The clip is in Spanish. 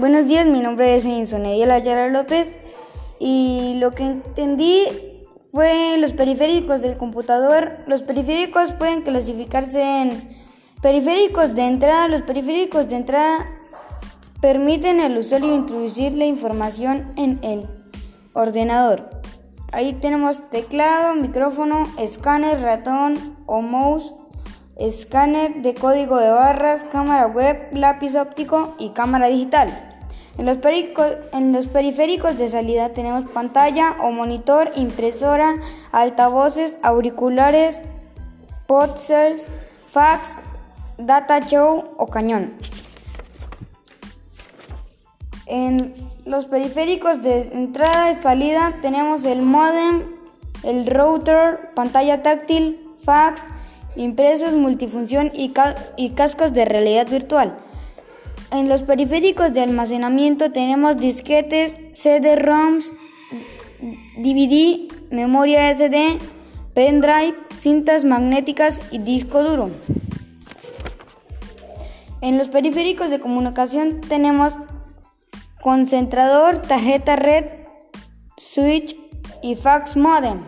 Buenos días, mi nombre es Insonedia Ayala López y lo que entendí fue los periféricos del computador. Los periféricos pueden clasificarse en periféricos de entrada. Los periféricos de entrada permiten al usuario introducir la información en el ordenador. Ahí tenemos teclado, micrófono, escáner, ratón o mouse escáner de código de barras, cámara web, lápiz óptico y cámara digital. En los, en los, periféricos de salida tenemos pantalla o monitor, impresora, altavoces, auriculares, podcells, fax, data show o cañón. En los periféricos de entrada y salida tenemos el modem, el router, pantalla táctil, fax, impresos multifunción y, cascos de realidad virtual. En los periféricos de almacenamiento tenemos disquetes, CD-ROMs, DVD, memoria SD, pendrive, cintas magnéticas y disco duro. En los periféricos de comunicación tenemos concentrador, tarjeta red, switch y fax modem.